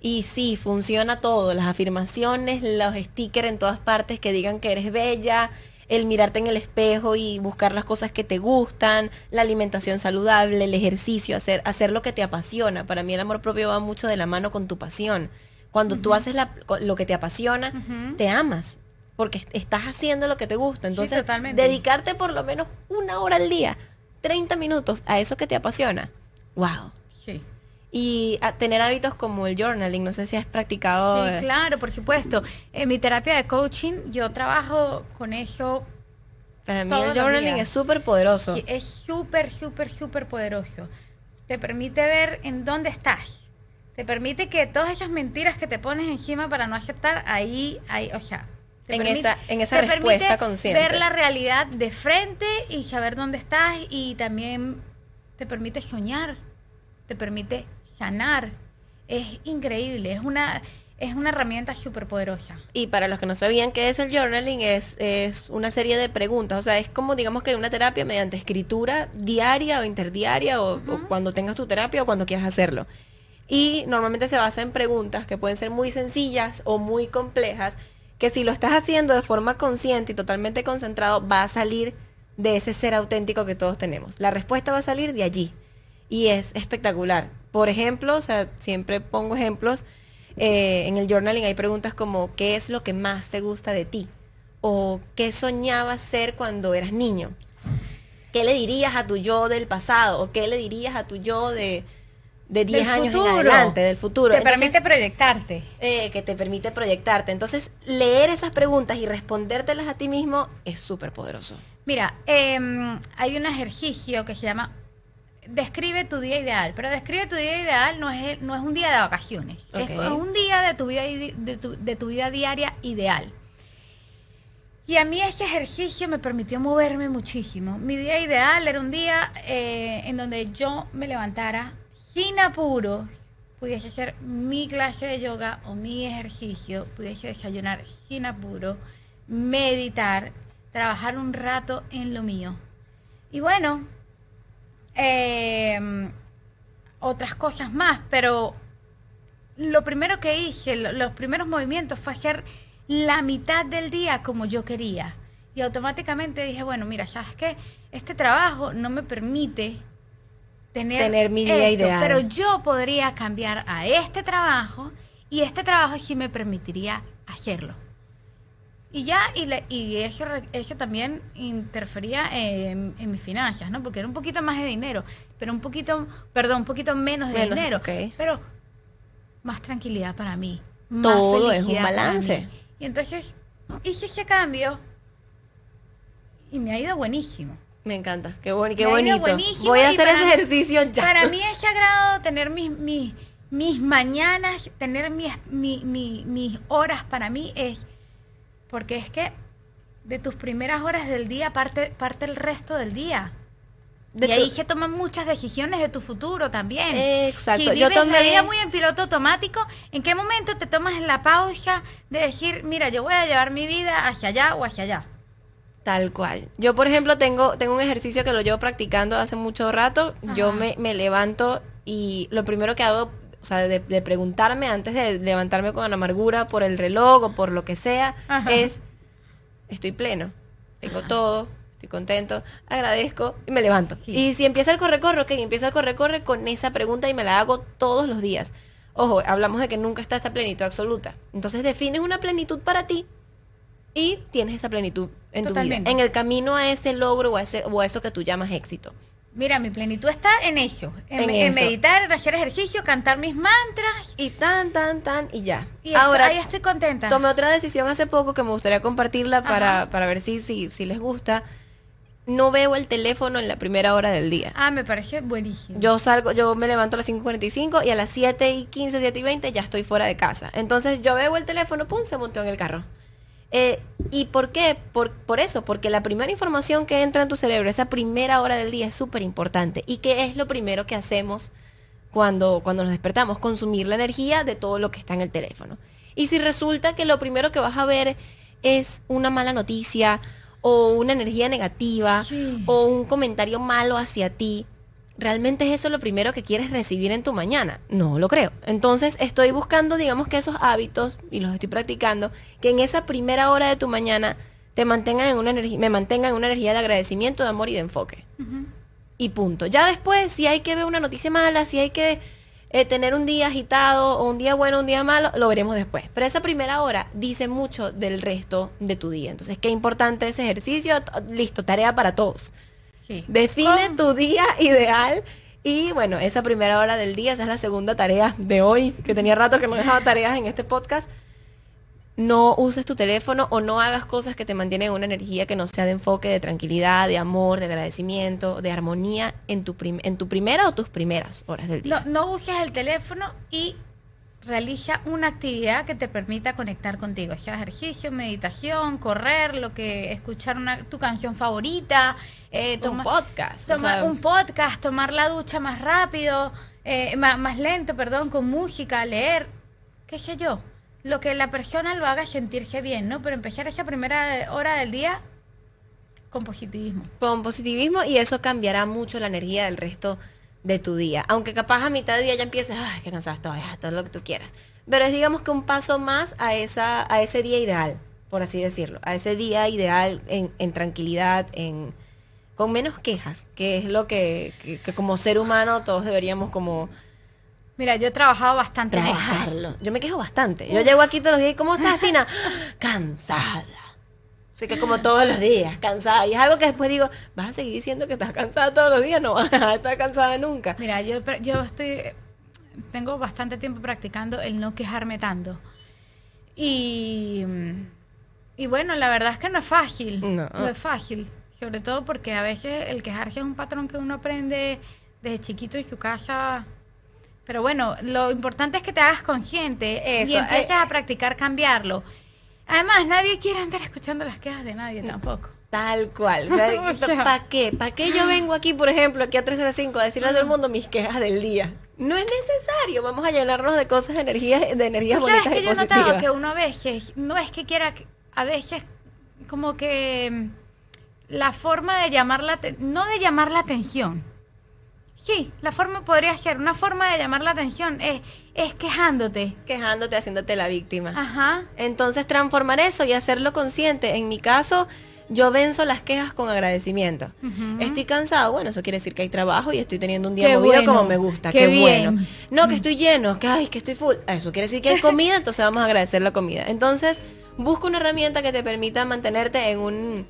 Y sí, funciona todo. Las afirmaciones, los stickers en todas partes que digan que eres bella, el mirarte en el espejo y buscar las cosas que te gustan, la alimentación saludable, el ejercicio, hacer, hacer lo que te apasiona. Para mí el amor propio va mucho de la mano con tu pasión cuando tú haces lo que te apasiona, te amas, porque estás haciendo lo que te gusta. Entonces, dedicarte por lo menos una hora al día, 30 minutos a eso que te apasiona. ¡Wow! Sí. Y tener hábitos como el journaling, no sé si has practicado. Sí, claro, por supuesto. En mi terapia de coaching yo trabajo con eso. Para mí el journaling es súper poderoso. Sí, es súper, súper, súper poderoso. Te permite ver en dónde estás te permite que todas esas mentiras que te pones encima para no aceptar, ahí, ahí o sea, en, esa, en esa respuesta consciente. Ver la realidad de frente y saber dónde estás y también te permite soñar, te permite sanar. Es increíble, es una, es una herramienta súper poderosa. Y para los que no sabían qué es el journaling, es, es una serie de preguntas. O sea, es como digamos que una terapia mediante escritura diaria o interdiaria o cuando tengas tu terapia o cuando quieras hacerlo y normalmente se basa en preguntas que pueden ser muy sencillas o muy complejas, que si lo estás haciendo de forma consciente y totalmente concentrado, va a salir de ese ser auténtico que todos tenemos. La respuesta va a salir de allí y es espectacular. Por ejemplo, o sea, siempre pongo ejemplos, eh, en el journaling hay preguntas como ¿qué es lo que más te gusta de ti? ¿O qué soñabas ser cuando eras niño? ¿Qué le dirías a tu yo del pasado? ¿O qué le dirías a tu yo de, de 10 años en adelante, del futuro. Te permite proyectarte. Eh, que te permite proyectarte. Entonces, leer esas preguntas y respondértelas a ti mismo es súper poderoso. Mira, em, hay un ejercicio que se llama Describe tu día ideal, pero describe tu día ideal no es, no es un día de vacaciones, es, un día de tu, vida, de tu, de tu vida diaria ideal. Y a mí ese ejercicio me permitió moverme muchísimo. Mi día ideal era un día eh, en donde yo me levantara sin apuros, pudiese hacer mi clase de yoga o mi ejercicio, pudiese desayunar sin apuro, meditar, trabajar un rato en lo mío. Y bueno, em, otras cosas más, pero lo primero que hice, los primeros movimientos fue hacer la mitad del día como yo quería. Y automáticamente dije, bueno, mira, ¿sabes qué? Este trabajo no me permite tener, Tener mi día esto, ideal. Pero yo podría cambiar a este trabajo y este trabajo sí me permitiría hacerlo. Y ya, y, le- y eso, eso también interfería en, en mis finanzas, ¿no? Porque era un poquito más de dinero, pero un poquito, perdón, un poquito menos de Menos, dinero, ok. pero más tranquilidad para mí. más Todo es un balance. Y entonces hice ese cambio y me ha ido buenísimo. Me encanta. Qué, boni- qué Me ha ido bonito. buenísimo Voy a hacer ese mí- ejercicio ya. Para mí (laughs) es sagrado tener mis, mis, mis mañanas, tener mis, mi- mi- mis horas para mí es, porque es que de tus primeras horas del día parte, parte el resto del día. De y ahí tu- se toman muchas decisiones de tu futuro también. Exacto. Si Yo vives la tomé- vida muy en piloto automático, ¿en qué momento te tomas la pausa de decir, mira, yo voy a llevar mi vida hacia allá o hacia allá? Tal cual. Yo, por ejemplo, tengo, tengo un ejercicio que lo llevo practicando hace mucho rato. Yo me, me levanto y lo primero que hago, o sea, de, de preguntarme antes de levantarme con amargura por el reloj o por lo que sea, Ajá. es, estoy pleno, tengo todo, estoy contento, agradezco y me levanto. Sí. Y si empieza el corre-corre, ok, empieza el corre-corre con esa pregunta y me la hago todos los días. Ojo, hablamos de que nunca está esta plenitud absoluta. Entonces defines una plenitud para ti y tienes esa plenitud en tu vida, en el camino a ese logro o a, ese, o a eso que tú llamas éxito. Mira, mi plenitud está en eso, en, meditar, en hacer ejercicio, cantar mis mantras. Y tan, tan, tan, y ya. Y Ahora, ahí estoy contenta. tomé otra decisión hace poco que me gustaría compartirla para, para ver si, si, si les gusta. No veo el teléfono en la primera hora del día. Ah, me parece buenísimo. Yo salgo, yo me levanto a las 5.45 y a las 7 y 15, 7 y 20 ya estoy fuera de casa. Entonces yo veo el teléfono, pum, se montó en el carro. Eh, ¿Y por qué? Por, por eso, porque la primera información que entra en tu cerebro, esa primera hora del día es súper importante. ¿Y qué es lo primero que hacemos cuando, cuando nos despertamos? Consumir la energía de todo lo que está en el teléfono. Y si resulta que lo primero que vas a ver es una mala noticia o una energía negativa Sí. o un comentario malo hacia ti, ¿realmente es eso lo primero que quieres recibir en tu mañana? No lo creo. Entonces estoy buscando, digamos que esos hábitos, y los estoy practicando, que en esa primera hora de tu mañana te mantengan en una energía, me mantengan en una energía de agradecimiento, de amor y de enfoque. Y punto. Ya después, si hay que ver una noticia mala, si hay que eh, tener un día agitado o un día bueno, un día malo, lo veremos después. Pero esa primera hora dice mucho del resto de tu día. Entonces, qué importante ese ejercicio. Listo, tarea para todos. Sí. Define tu día ideal. Y bueno, esa primera hora del día, esa es la segunda tarea de hoy, que tenía rato que no dejaba tareas en este podcast. No uses tu teléfono o no hagas cosas que te mantienen en una energía que no sea de enfoque, de tranquilidad, de amor, de agradecimiento, de armonía en tu, en tu primera o tus primeras horas del día. No, no uses el teléfono y realiza una actividad que te permita conectar contigo, sea ejercicio, meditación, correr, lo que escuchar una, tu canción favorita, eh, un podcast. o tomar sea, un podcast, tomar la ducha más rápido, eh, ma- más, lento, perdón, con música, leer, qué sé yo, lo que la persona lo haga sentirse bien, ¿no? Pero empezar esa primera hora del día con positivismo. con positivismo y eso cambiará mucho la energía del resto de tu día. Aunque capaz a mitad de día ya empieces, ay, qué cansado estoy, todo lo que tú quieras. Pero es digamos que un paso más a, esa, a ese día ideal, por así decirlo. A ese día ideal en, en tranquilidad, en con menos quejas, que es lo que, que- que como ser humano todos deberíamos como Mira, yo he trabajado bastante en esto. trabajarlo. Yo me quejo bastante. Yo llego aquí todos los días y ¿cómo estás, Tina? (gasps) Cansada. Así que como todos los días, cansada. Y es algo que después digo, vas a seguir diciendo que estás cansada todos los días, no vas a estar cansada nunca. Mira, yo, yo estoy, tengo bastante tiempo practicando el no quejarme tanto. Y, y bueno, la verdad es que no es fácil. No. No, es fácil. Sobre todo porque a veces el quejarse es un patrón que uno aprende desde chiquito en su casa. Pero bueno, lo importante es que te hagas consciente Eso, y empieces eh, a practicar cambiarlo. Además, nadie quiere andar escuchando las quejas de nadie tampoco. Tal cual. (laughs) O sea, O sea. ¿Para qué? ¿Para qué yo vengo aquí, por ejemplo, aquí a 305 a decirle a todo el mundo mis quejas del día? No es necesario. Vamos a llenarnos de cosas, de energías, de energías Tú sabes bonitas que y yo he notado positivas. que uno a veces, no es que quiera, que- a veces como que la forma de llamar la no de llamar la atención, Sí, la forma podría ser, una forma de llamar la atención es, es quejándote. Quejándote, haciéndote la víctima. Ajá. Entonces transformar eso y hacerlo consciente. En mi caso, yo venzo las quejas con agradecimiento. Estoy cansado, bueno, eso quiere decir que hay trabajo y estoy teniendo un día Qué movido bueno, como me gusta, qué qué, bien. bueno. No, que estoy lleno, que ay, que estoy full. Eso quiere decir que hay comida, entonces vamos a agradecer la comida. Entonces, busca una herramienta que te permita mantenerte en un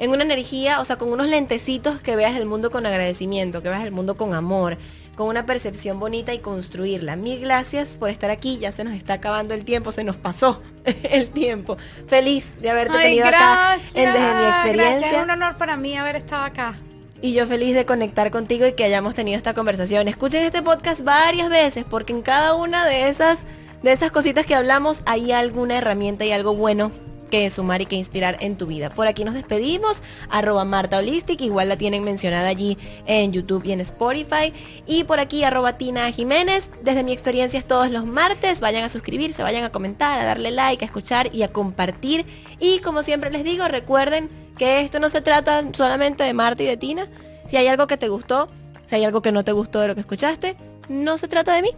en una energía, o sea, con unos lentecitos que veas el mundo con agradecimiento, que veas el mundo con amor, con una percepción bonita y construirla. Mil gracias por estar aquí, ya se nos está acabando el tiempo, se nos pasó (laughs) el tiempo. Feliz de haberte Ay, tenido acá en Desde mi gracias, experiencia. gracias. Es un honor para mí haber estado acá. Y yo feliz de conectar contigo y que hayamos tenido esta conversación. Escuchen este podcast varias veces porque en cada una de esas, de esas cositas que hablamos hay alguna herramienta y algo bueno que sumar y que inspirar en tu vida. Por aquí nos despedimos, arroba Marta Holistic, igual la tienen mencionada allí en YouTube y en Spotify. Y por aquí arroba Tina Jiménez, desde mi experiencia es todos los martes, vayan a suscribirse, vayan a comentar, a darle like, a escuchar y a compartir. Y como siempre les digo, recuerden que esto no se trata solamente de Marta y de Tina. Si hay algo que te gustó, si hay algo que no te gustó de lo que escuchaste, no se trata de mí,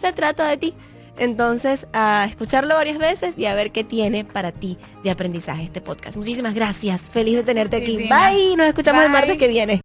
se trata de ti. Entonces, a escucharlo varias veces y a ver qué tiene para ti de aprendizaje este podcast. Muchísimas gracias. Feliz de tenerte aquí. Cristina. Bye. Nos escuchamos el martes que viene.